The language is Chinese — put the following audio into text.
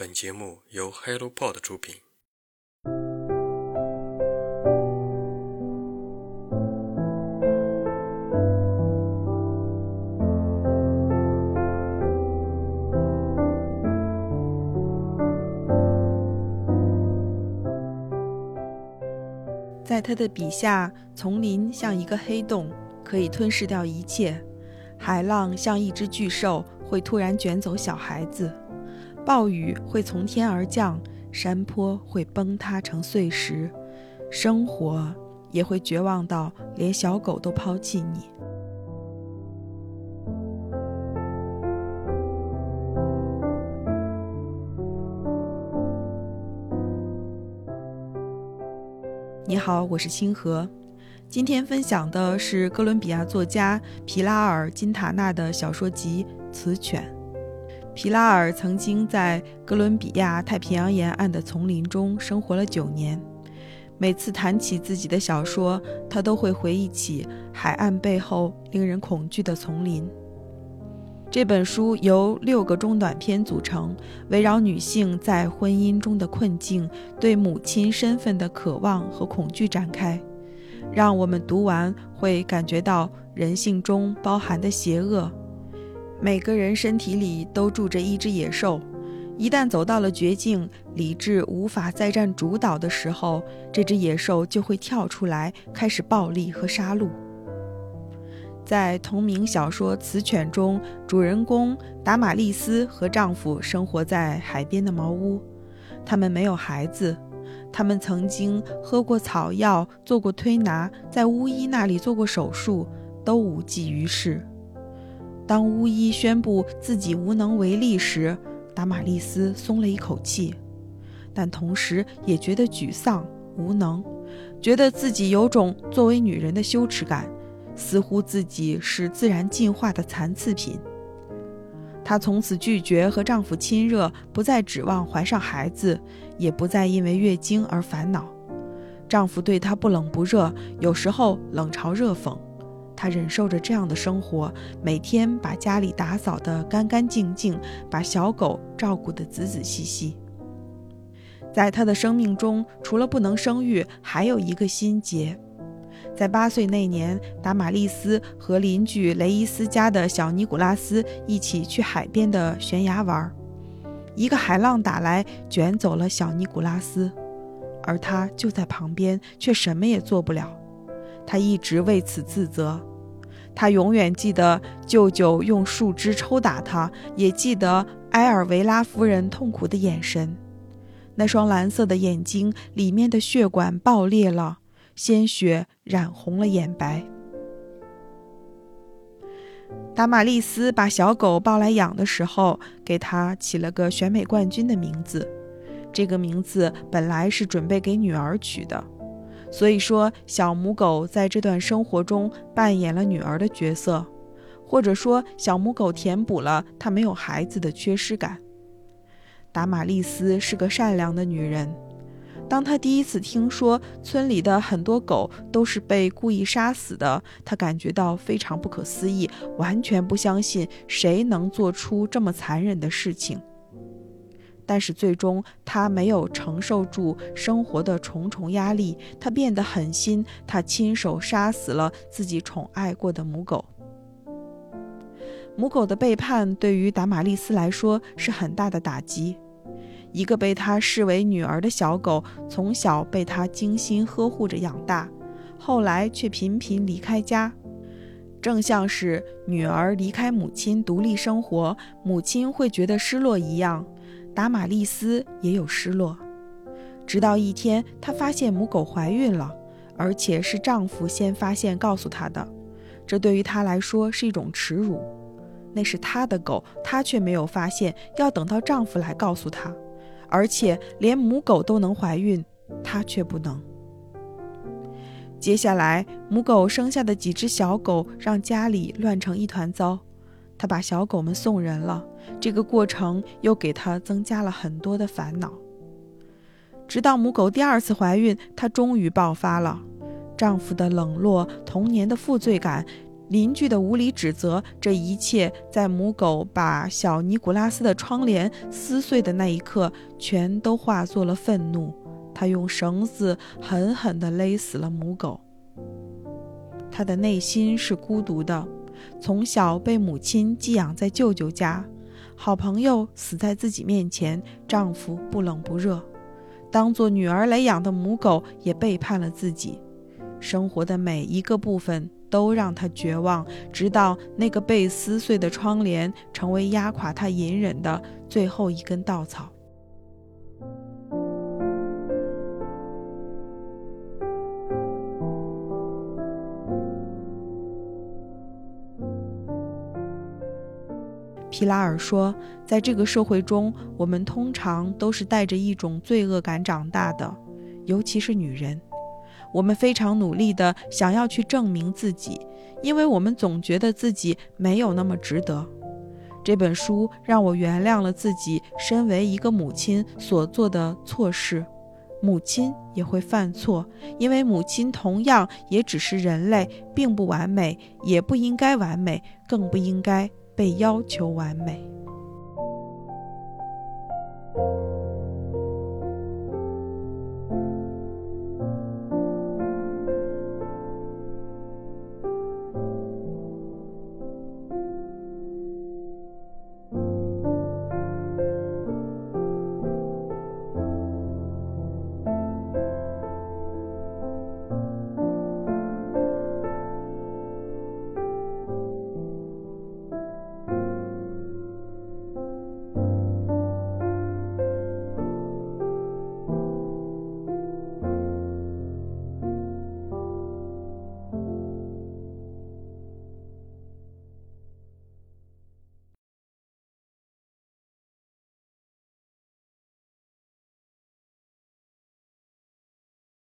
本节目由 HelloPod 出品。在他的笔下，丛林像一个黑洞，可以吞噬掉一切；海浪像一只巨兽，会突然卷走小孩子；暴雨会从天而降，山坡会崩塌成碎石；生活也会绝望到连小狗都抛弃你。你好，我是清河。今天分享的是哥伦比亚作家皮拉尔·金塔纳的小说集《雌犬》。皮拉尔曾经在哥伦比亚太平洋沿岸的丛林中生活了九年。每次谈起自己的小说，他都会回忆起海岸背后令人恐惧的丛林。这本书由六个中短篇组成，围绕女性在婚姻中的困境、对母亲身份的渴望和恐惧展开，让我们读完会感觉到人性中包含的邪恶。每个人身体里都住着一只野兽，一旦走到了绝境，理智无法再占主导的时候，这只野兽就会跳出来，开始暴力和杀戮。在同名小说《雌犬》中，主人公达玛丽斯和丈夫生活在海边的茅屋。他们没有孩子，他们曾经喝过草药，做过推拿，在巫医那里做过手术，都无济于事。当巫医宣布自己无能为力时，达玛丽斯松了一口气，但同时也觉得沮丧、无能，觉得自己有种作为女人的羞耻感。似乎自己是自然进化的残次品。她从此拒绝和丈夫亲热，不再指望怀上孩子，也不再因为月经而烦恼。丈夫对她不冷不热，有时候冷嘲热讽。他忍受着这样的生活，每天把家里打扫得干干净净，把小狗照顾得仔仔细细。在他的生命中，除了不能生育，还有一个心结。在八岁那年，达玛丽斯和邻居雷伊斯家的小尼古拉斯一起去海边的悬崖玩。一个海浪打来，卷走了小尼古拉斯，而他就在旁边，却什么也做不了。他一直为此自责。他永远记得舅舅用树枝抽打他，也记得埃尔维拉夫人痛苦的眼神，那双蓝色的眼睛里面的血管爆裂了。鲜血染红了眼白。达玛丽斯把小狗抱来养的时候，给它起了个选美冠军的名字。这个名字本来是准备给女儿取的，所以说小母狗在这段生活中扮演了女儿的角色，或者说小母狗填补了她没有孩子的缺失感。达玛丽斯是个善良的女人。当她第一次听说村里的很多狗都是被故意杀死的，她感觉到非常不可思议，完全不相信谁能做出这么残忍的事情。但是最终他没有承受住生活的重重压力，他变得狠心，他亲手杀死了自己宠爱过的母狗。母狗的背叛对于达玛丽斯来说是很大的打击。一个被他视为女儿的小狗，从小被他精心呵护着养大，后来却频频离开家，正像是女儿离开母亲独立生活，母亲会觉得失落一样。达玛丽斯也有失落，直到一天，她发现母狗怀孕了，而且是丈夫先发现告诉她的，这对于她来说是一种耻辱。那是她的狗，她却没有发现，要等到丈夫来告诉她。而且连母狗都能怀孕，她却不能。接下来，母狗生下的几只小狗让家里乱成一团糟，他把小狗们送人了。这个过程又给他增加了很多的烦恼。直到母狗第二次怀孕，她终于爆发了。丈夫的冷落、童年的负罪感，邻居的无理指责，这一切在母狗把小尼古拉斯的窗帘撕碎的那一刻，全都化作了愤怒。他用绳子狠狠地勒死了母狗。他的内心是孤独的，从小被母亲寄养在舅舅家，好朋友死在自己面前，丈夫不冷不热，当做女儿来养的母狗也背叛了自己。生活的每一个部分。都让她绝望，直到那个被撕碎的窗帘成为压垮她隐忍的最后一根稻草。皮拉尔说：“在这个社会中，我们通常都是带着一种罪恶感长大的，尤其是女人。”我们非常努力地想要去证明自己，因为我们总觉得自己没有那么值得。这本书让我原谅了自己身为一个母亲所做的错事。母亲也会犯错，因为母亲同样也只是人类，并不完美，也不应该完美，更不应该被要求完美。